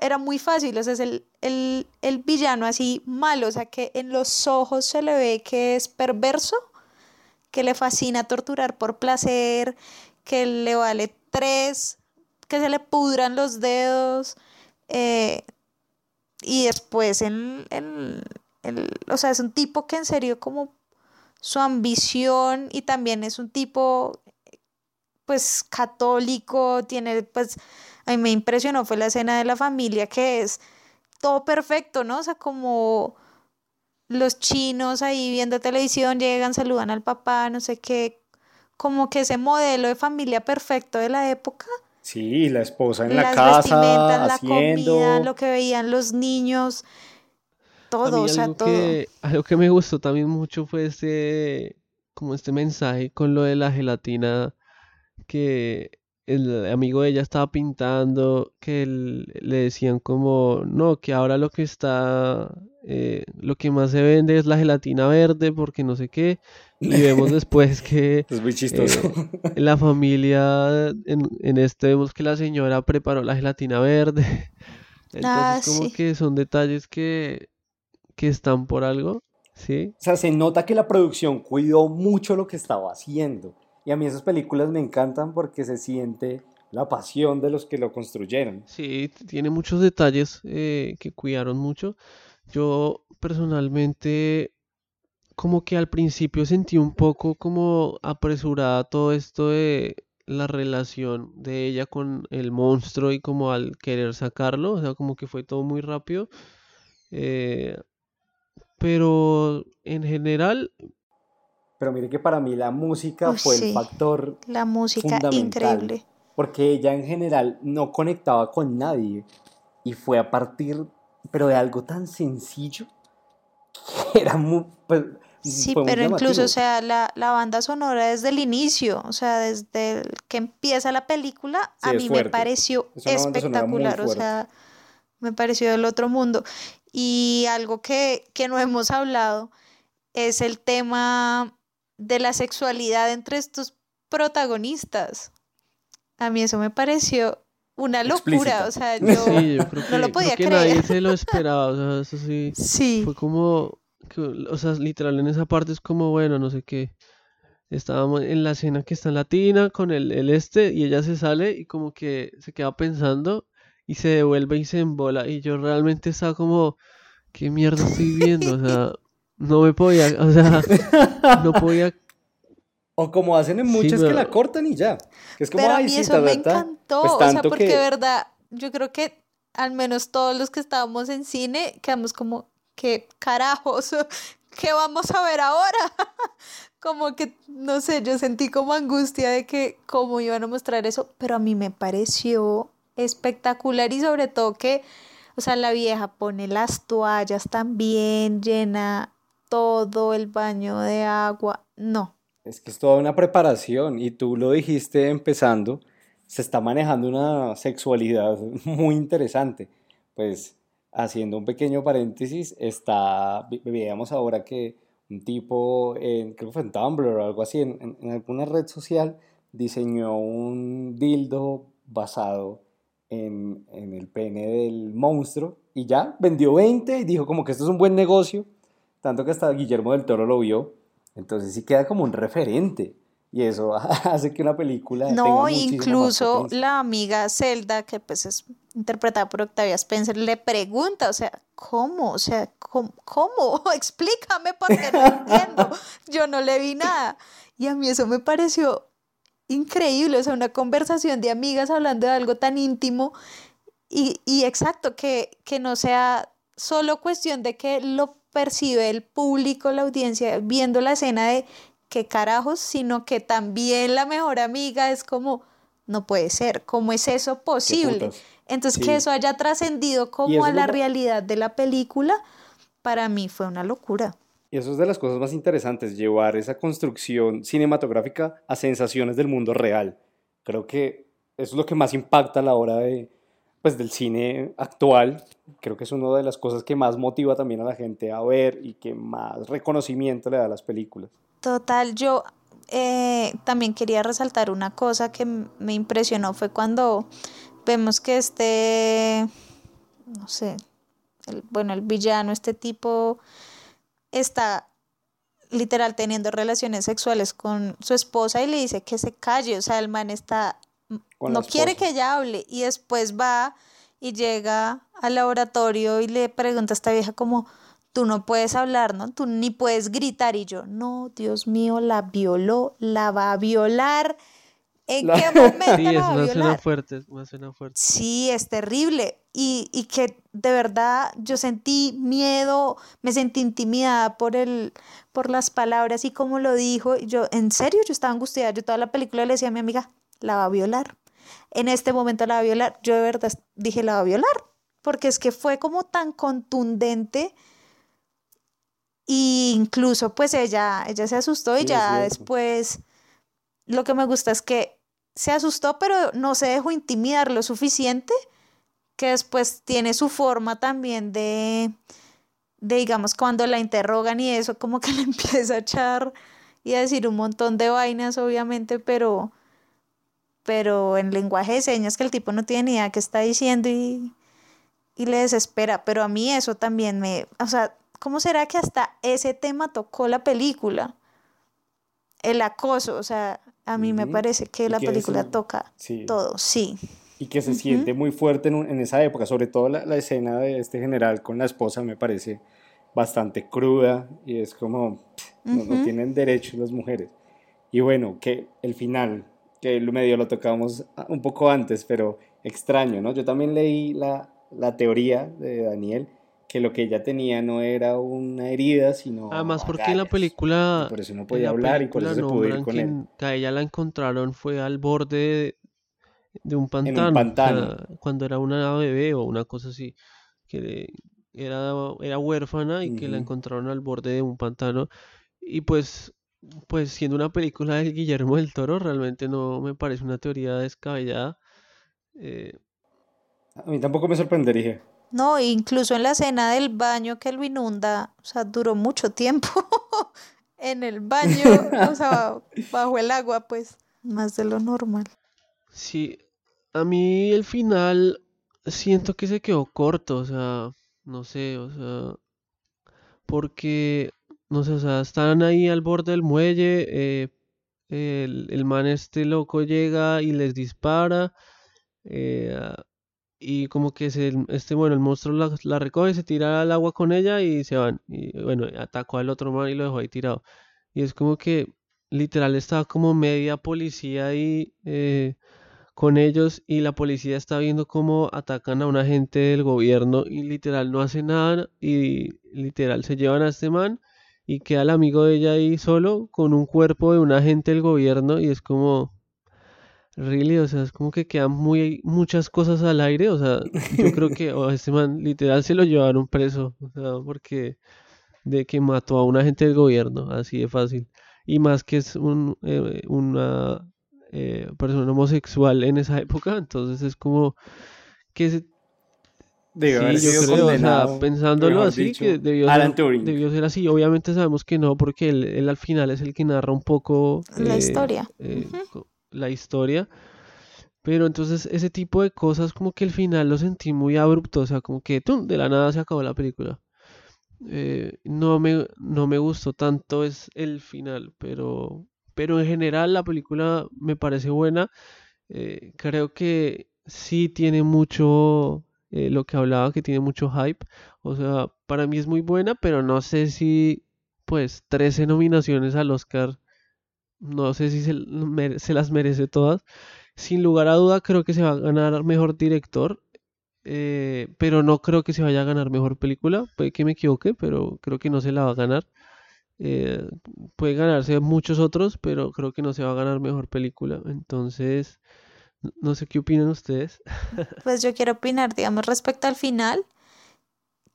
era muy fácil, o sea, es el, el, villano así malo, o sea, que en los ojos se le ve que es perverso, que le fascina torturar por placer, que le vale tres, que se le pudran los dedos, eh, y después en, en, o sea, es un tipo que en serio como su ambición y también es un tipo pues católico, tiene pues a mí me impresionó fue la escena de la familia que es todo perfecto, ¿no? O sea, como los chinos ahí viendo televisión llegan, saludan al papá, no sé qué, como que ese modelo de familia perfecto de la época.
Sí, la esposa en la casa, haciendo... la comida,
lo que veían los niños, todo, o sea, todo.
Que, algo que me gustó también mucho fue este, como este mensaje con lo de la gelatina que el amigo de ella estaba pintando, que le decían como, no, que ahora lo que está, eh, lo que más se vende es la gelatina verde, porque no sé qué, y vemos después que
es muy chistoso.
Eh, la familia, en, en, este vemos que la señora preparó la gelatina verde, entonces ah, como que son detalles que, que están por algo, ¿sí?
O sea, se nota que la producción cuidó mucho lo que estaba haciendo. Y a mí esas películas me encantan porque se siente la pasión de los que lo construyeron.
Sí, tiene muchos detalles eh, que cuidaron mucho. Yo personalmente como que al principio sentí un poco como apresurada todo esto de la relación de ella con el monstruo y como al querer sacarlo, o sea, como que fue todo muy rápido. Eh, pero en general
pero mire que para mí la música fue el factor
la música increíble.
porque ella en general no conectaba con nadie. Y fue a partir pero de algo tan sencillo que era muy pues,
sí pero incluso o sea la, la, banda sonora desde el inicio o sea desde que empieza la película a mí me pareció espectacular o sea me pareció del otro mundo. Y algo que, que no hemos hablado es el tema de la sexualidad entre estos protagonistas. A mí eso me pareció una locura, o sea, yo, no lo podía
creer. Nadie se lo esperaba, o sea, eso sí. Sí. Fue como, o sea, literal en esa parte es como, bueno, no sé qué. Estábamos en la escena que está en latina con el, el este y ella se sale y como que se queda pensando y se devuelve y se embola y yo realmente estaba como, ¿qué mierda estoy viendo? O sea, no me podía, o sea, no podía.
O como hacen en muchas que la cortan y ya. es como,
pero a mí eso me encantó, pues o sea, porque de verdad, yo creo que al menos todos los que estábamos en cine quedamos como, ¿qué carajos? ¿Qué vamos a ver ahora? como que, no sé, yo sentí como angustia de que cómo iban a mostrar eso, pero a mí me pareció espectacular y sobre todo que, o sea, la vieja pone las toallas también, llena todo el baño de agua. No,
Es que es toda una preparación y tú lo dijiste empezando, se está manejando una sexualidad muy interesante. Pues haciendo un pequeño paréntesis, está, veíamos ahora que un tipo, en, creo que fue Tumblr o algo así, en- en alguna red social, diseñó un dildo basado en, en el pene del monstruo y ya vendió 20 y dijo como que esto es un buen negocio, tanto que hasta Guillermo del Toro lo vio. Entonces sí queda como un referente. Y eso hace que una película tenga
No,
más
incluso
potencia.
la amiga Zelda, que pues es interpretada por Octavia Spencer, le pregunta, o sea, ¿cómo? O sea, ¿cómo? cómo? Explícame porque no entiendo. Yo no le vi nada. Y a mí eso me pareció increíble, o sea, una conversación de amigas hablando de algo tan íntimo y, y exacto, que, que no sea solo cuestión de que lo percibe el público, la audiencia, viendo la escena de qué carajos, sino que también la mejor amiga es como, no puede ser, ¿cómo es eso posible? Entonces,
Sí.
que eso haya trascendido como a la
lo-
realidad de la película, para mí fue una locura.
Y eso es de las cosas más interesantes, llevar esa construcción cinematográfica a sensaciones del mundo real. Creo que eso es lo que más impacta a la hora de, pues, del cine actual. Creo que es una de las cosas que más motiva también a la gente a ver y que más reconocimiento le da a las películas.
Total, yo eh, también quería resaltar una cosa que me impresionó, fue cuando vemos que este, no sé, el, bueno, el villano, este tipo, está literal teniendo relaciones sexuales con su esposa y le dice que se calle, o sea, el man está, no quiere que ella hable y después va y llega al laboratorio y le pregunta a esta vieja como, tú no puedes hablar, ¿no? Tú ni puedes gritar y yo, no, Dios mío, la violó, la va a violar. ¿En
La-
qué momento
Sí,
la
es
va a
una escena
violar?
fuerte, es una escena fuerte.
Sí, es terrible. Y, y que de verdad yo sentí miedo, me sentí intimidada por el, por las palabras y cómo lo dijo. Y Yo, en serio, yo estaba angustiada. Yo toda la película le decía a mi amiga, la va a violar. En este momento la va a violar. Yo de verdad dije, la va a violar. Porque es que fue como tan contundente. Y incluso pues ella, ella se asustó y
Sí,
ya después lo que me gusta es que se asustó, pero no se dejó intimidar lo suficiente, que después tiene su forma también de, de, digamos, cuando la interrogan y eso, como que le empieza a echar y a decir un montón de vainas, obviamente, pero, pero en lenguaje de señas que el tipo no tiene ni idea qué está diciendo y, y le desespera. Pero a mí eso también me, o sea, ¿cómo será que hasta ese tema tocó la película? El acoso, o sea, a mí me parece que la
que
película
eso-
toca
Sí.
todo, sí.
Y que se siente muy fuerte en, un- en esa época, sobre todo la, la escena de este general con la esposa me parece bastante cruda y es como, pff, no, no tienen derechos las mujeres. Y bueno, que el final, que medio lo tocamos un poco antes, pero extraño, ¿no? Yo también leí la, la teoría de Daniel, que lo que ella tenía no era una herida, sino
Además, porque en la película,
Y por eso no podía
la
hablar y por eso se pudo ir con él.
que a ella la encontraron fue al borde de, de un
En un
pantano,
pantano.
cuando era una bebé o una cosa así, que era, era huérfana y que la encontraron al borde de un pantano. Y pues, pues siendo una película de Guillermo del Toro, realmente no me parece una teoría descabellada. Eh,
A mí tampoco me sorprendería.
No, incluso en la escena del baño que lo inunda, o sea, duró mucho tiempo en el baño, o sea, bajo el agua, pues, más de lo normal.
Sí, a mí el final siento que se quedó corto, o sea, no sé, o sea, porque, no sé, o sea, están ahí al borde del muelle, eh, el, el man este loco llega y les dispara, eh, ah, y como que se, este, bueno, el monstruo la, recoge, se tira al agua con ella y se van, y bueno, atacó al otro man y lo dejó ahí tirado, y es como que literal estaba como media policía ahí, eh, con ellos y la policía está viendo cómo atacan a un agente del gobierno y literal no hace nada y literal se llevan a este man y queda el amigo de ella ahí solo con un cuerpo de un agente del gobierno y es como, really, o sea, es como que quedan muy, muchas cosas al aire, o sea, yo creo que oh, este man literal se lo llevaron preso, o sea, porque de que mató a un agente del gobierno, así de fácil, y más que es un, eh, una eh, persona homosexual en esa época, entonces es como que se
Haber
Sí, yo creo, o sea, pensándolo así,
dicho,
que debió
Alan
ser,
Turing.
debió ser así. Obviamente sabemos que no, porque él, él al final es el que narra un poco
La
eh,
historia.
eh, co- la historia. Pero entonces ese tipo de cosas como que al final lo sentí muy abrupto, o sea, como que ¡tum! de la nada se acabó la película. Eh, no me, no me gustó tanto es el final, pero, pero en general la película me parece buena. Eh, creo que sí tiene mucho, eh, lo que hablaba, que tiene mucho hype. O sea, para mí es muy buena, pero no sé si, pues, 13 nominaciones al Oscar, no sé si se, las merece todas. Sin lugar a duda, creo que se va a ganar mejor director, eh, pero no creo que se vaya a ganar mejor película. Puede que me equivoque, pero creo que no se la va a ganar. Eh, puede ganarse muchos otros, pero creo que no se va a ganar mejor película. Entonces, no sé qué opinan ustedes.
Pues yo quiero opinar, digamos, respecto al final,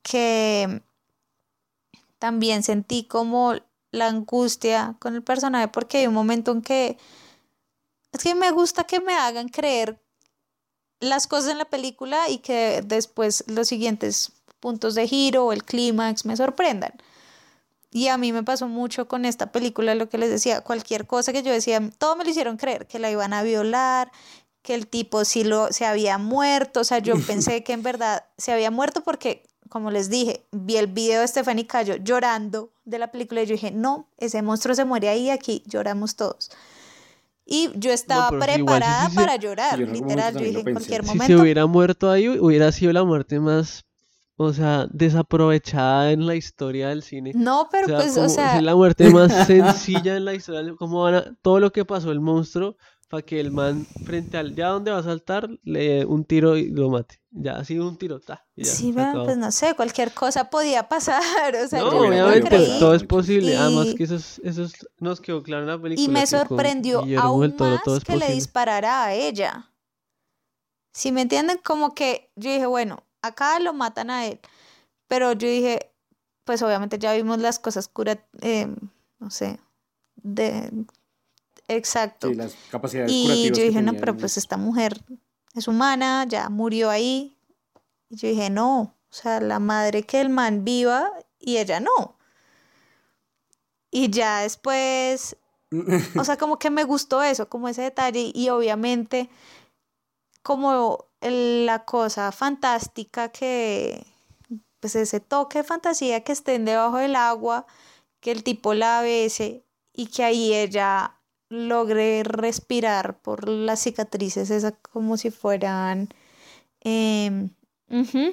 que también sentí como la angustia con el personaje, porque hay un momento en que es que me gusta que me hagan creer las cosas en la película y que después los siguientes puntos de giro o el clímax me sorprendan. Y a mí me pasó mucho con esta película, lo que les decía, cualquier cosa que yo decía, todo me lo hicieron creer, que la iban a violar, que el tipo sí lo, se había muerto, o sea, yo pensé que en verdad se había muerto porque, como les dije, vi el video de Stephanie Cayo llorando de la película y yo dije, no, ese monstruo se muere ahí, aquí lloramos todos. Y yo estaba
sí,
preparada
sí.
para llorar,
yo
literal,
momento
yo dije, en cualquier
Si se
momento
hubiera muerto ahí, hubiera sido la muerte más, o sea, desaprovechada en la historia del cine.
No,
O
pero
sea,
pues, o
como-
sea,
es la muerte más sencilla en la historia. Como van a- todo lo que pasó el monstruo para que el man frente al ya donde va a saltar le dé un tiro y lo mate. Ya así un tiro, ta, y ya,
sí,
acabó.
pues no sé, cualquier cosa podía pasar, o sea,
No,
yo no lo
obviamente, todo es posible. Además que eso, es- eso es- nos quedó claro en la película.
Y me sorprendió aún
Toro
más que le disparara a ella. Si me entienden, como que yo dije, bueno, acá lo matan a él, pero yo dije, pues obviamente ya vimos las cosas cura, eh, no sé, de exacto.
Sí, las capacidades
Y
curativas
yo dije, no, pero pues esta mujer es humana, ya murió ahí. Y yo dije, no, o sea, la madre que el man viva y ella no. Y ya después, o sea, como que me gustó eso, como ese detalle y obviamente como el- la cosa fantástica que, pues ese toque de fantasía que estén debajo del agua, que el tipo la bese y que ahí ella logre respirar por las cicatrices, esas como si fueran... ujú.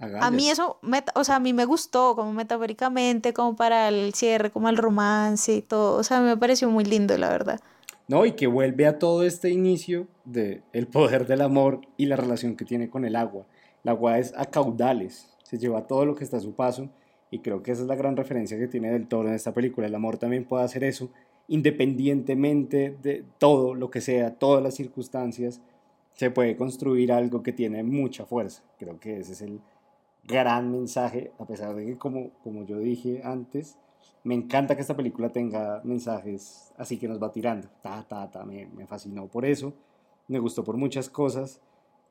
A mí eso, meta- o sea, a mí me gustó como metafóricamente, como para el cierre, como el romance y todo, o sea, me pareció muy lindo, la verdad.
No, y que vuelve a todo este inicio de el poder del amor y la relación que tiene con el agua. El agua es a caudales, se lleva todo lo que está a su paso y creo que esa es la gran referencia que tiene del Toro en esta película. El amor también puede hacer eso independientemente de todo lo que sea, todas las circunstancias, se puede construir algo que tiene mucha fuerza. Creo que ese es el gran mensaje, a pesar de que como, como yo dije antes, me encanta que esta película tenga mensajes así que nos va tirando. Ta, ta, ta, me, me fascinó por eso. Me gustó por muchas cosas.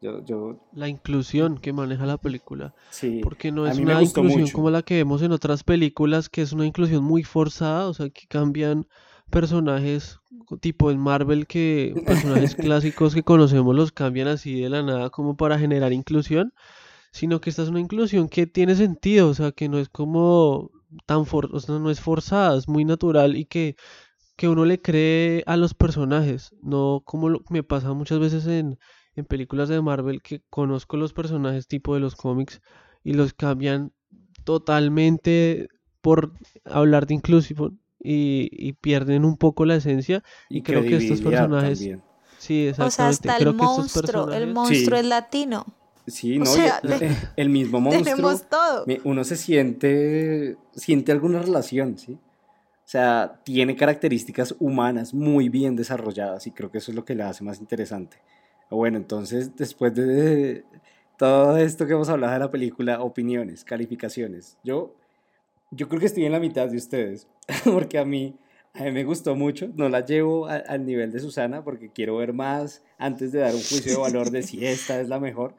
Yo, yo
La inclusión que maneja la película.
sí,
Porque no es una inclusión
mucho.
como la que vemos en otras películas, que es una inclusión muy forzada, o sea, que cambian personajes tipo en Marvel, que personajes clásicos que conocemos los cambian así de la nada como para generar inclusión, sino que esta es una inclusión que tiene sentido, o sea, que no es como tan for, o sea, no es forzada, es muy natural y que, que uno le cree a los personajes, no como lo- me pasa muchas veces en, en películas de Marvel que conozco los personajes tipo de los cómics y los cambian totalmente por hablar de inclusivo y, y pierden un poco la esencia y, creo que estos personajes
también.
sí
O sea,
exactamente
hasta
creo
el
que
monstruo, el
personajes
monstruo
Sí.
es latino.
Sí,
O
¿no? Y
sea,
el,
te-
el mismo monstruo.
Tenemos todo.
Uno se siente, siente alguna relación, ¿sí? O sea, tiene características humanas muy bien desarrolladas y creo que eso es lo que la hace más interesante. Bueno, entonces, después de todo esto que hemos hablado de la película, opiniones, calificaciones. Yo, yo creo que estoy en la mitad de ustedes, porque a mí, a mí me gustó mucho. No la llevo a- al nivel de Susana porque quiero ver más antes de dar un juicio de valor de si esta es la mejor.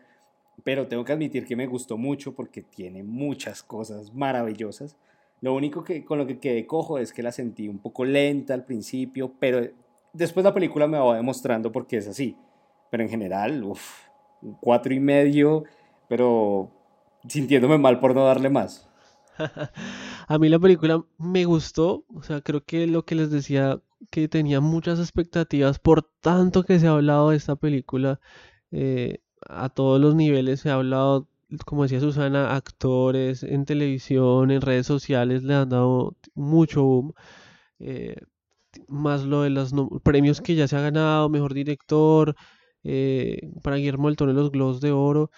Pero tengo que admitir que me gustó mucho porque tiene muchas cosas maravillosas. Lo único que con lo que quedé cojo es que la sentí un poco lenta al principio, pero después la película me va demostrando por qué es así. Pero en general, uff, cuatro y medio, pero sintiéndome mal por no darle más.
A mí la película me gustó, o sea, creo que lo que les decía, que tenía muchas expectativas por tanto que se ha hablado de esta película eh, a todos los niveles, se ha hablado, como decía Susana, actores en televisión, en redes sociales le han dado mucho boom, eh, más lo de los premios que ya se ha ganado, mejor director, eh, para Guillermo del Toro los Globos de Oro.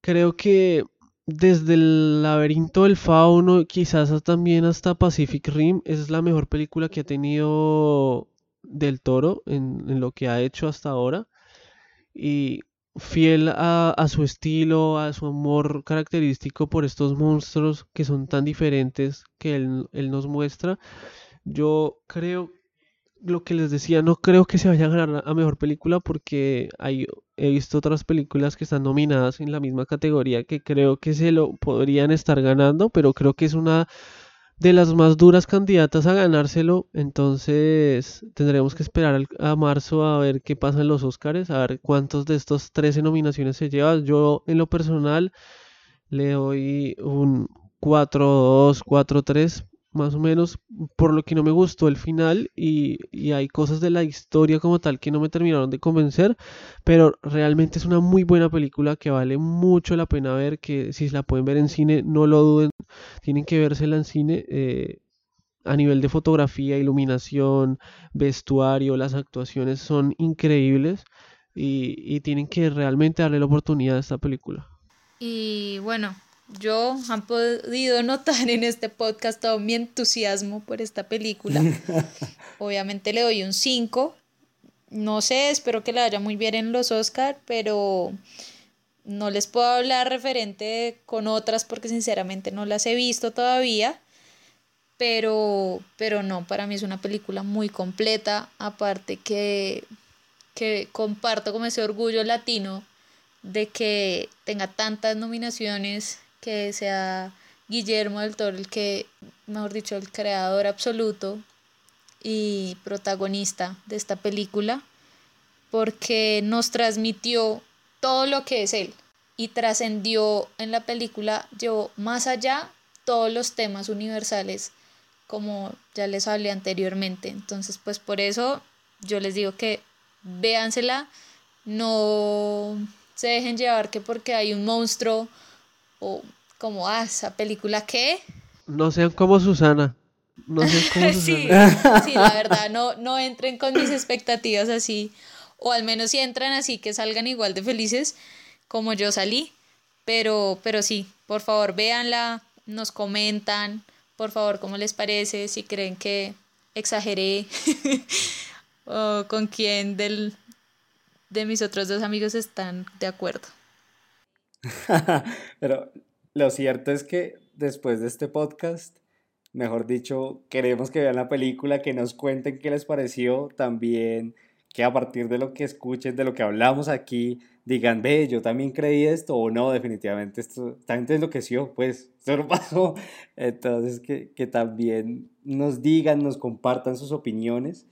Creo que desde el laberinto del fauno, quizás también hasta Pacific Rim, es la mejor película que ha tenido del Toro en, lo que ha hecho hasta ahora. Y fiel a, a su estilo, a su amor característico por estos monstruos que son tan diferentes que él, él nos muestra. Yo creo, lo que les decía, no creo que se vaya a ganar a mejor película porque hay, he visto otras películas que están nominadas en la misma categoría que creo que se lo podrían estar ganando, pero creo que es una de las más duras candidatas a ganárselo. Entonces tendremos que esperar a marzo a ver qué pasa en los Oscars, a ver cuántos de estos 13 nominaciones se lleva. Yo en lo personal le doy un 4-2, 4-3 más o menos, por lo que no me gustó el final y, y hay cosas de la historia como tal que no me terminaron de convencer, pero realmente es una muy buena película que vale mucho la pena ver, que si la pueden ver en cine, no lo duden, tienen que vérsela en cine. eh, a nivel de fotografía, iluminación, vestuario, las actuaciones son increíbles y, y tienen que realmente darle la oportunidad a esta película.
Y bueno, yo han podido notar en este podcast todo mi entusiasmo por esta película. Obviamente le doy un 5. No sé, espero que le vaya muy bien en los Oscar, pero no les puedo hablar referente con otras porque sinceramente no las he visto todavía. Pero, pero no, para mí es una película muy completa. Aparte que, que comparto como ese orgullo latino de que tenga tantas nominaciones, que sea Guillermo del Toro el que, mejor dicho, el creador absoluto y protagonista de esta película, porque nos transmitió todo lo que es él y trascendió en la película, llevó más allá todos los temas universales, como ya les hablé anteriormente. Entonces, pues por eso yo les digo que véansela, no se dejen llevar que porque hay un monstruo o como, ah, esa película qué.
No sean como Susana. No sean como
Sí,
Susana.
sí, la verdad, no, no entren con mis expectativas así, o al menos si entran así que salgan igual de felices como yo salí, pero, pero sí, por favor, véanla, nos comentan, por favor, cómo les parece, si creen que exageré, o con quién del, de mis otros dos amigos están de acuerdo.
Pero lo cierto es que después de este podcast, mejor dicho, queremos que vean la película, que nos cuenten qué les pareció, también que a partir de lo que escuchen, de lo que hablamos aquí, digan, ve, yo también creí esto o no, definitivamente esto, esta gente enloqueció, pues, esto no pasó. Entonces, que, que también nos digan, nos compartan sus opiniones.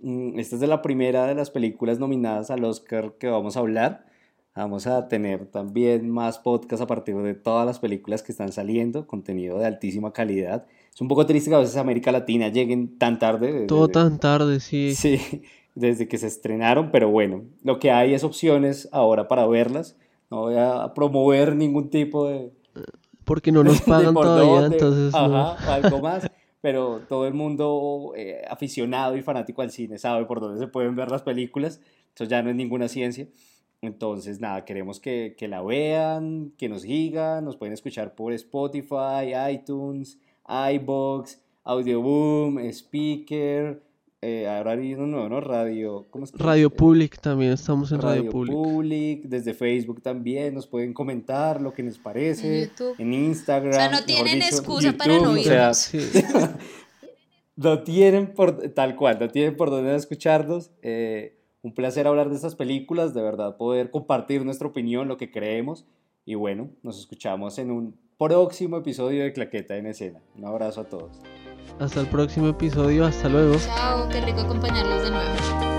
Mm, Esta es de la primera de las películas nominadas al Oscar que vamos a hablar. Vamos a tener también más podcasts a partir de todas las películas que están saliendo, contenido de altísima calidad. Es un poco triste que a veces a América Latina lleguen tan tarde. desde-
Todo tan tarde, sí.
Sí, desde que se estrenaron, pero bueno, lo que hay es opciones ahora para verlas. No voy a promover ningún tipo de,
Porque no nos pagan todavía,
dónde,
entonces no.
ajá, o algo más, pero todo el mundo eh, aficionado y fanático al cine sabe por dónde se pueden ver las películas, eso ya no es ninguna ciencia. Entonces, nada, queremos que, que la vean, que nos sigan, nos pueden escuchar por Spotify, iTunes, iBox, Audioboom, Speaker, eh, ahora hay uno nuevo, ¿no? Radio, ¿cómo es que?
Radio Public también estamos en Radio,
Radio
Public.
Public, desde Facebook también nos pueden comentar lo que les parece,
En YouTube.
en Instagram.
O sea, no tienen
dicho,
excusa para no
YouTube, o sea,
oírnos.
Sí.
no tienen por, tal cual, no tienen por dónde escucharnos. Eh, un placer hablar de estas películas, de verdad, poder compartir nuestra opinión, lo que creemos. Y bueno, nos escuchamos en un próximo episodio de Claqueta en Escena. Un abrazo a todos.
Hasta el próximo episodio, hasta luego.
Chao, qué rico acompañarlos de nuevo.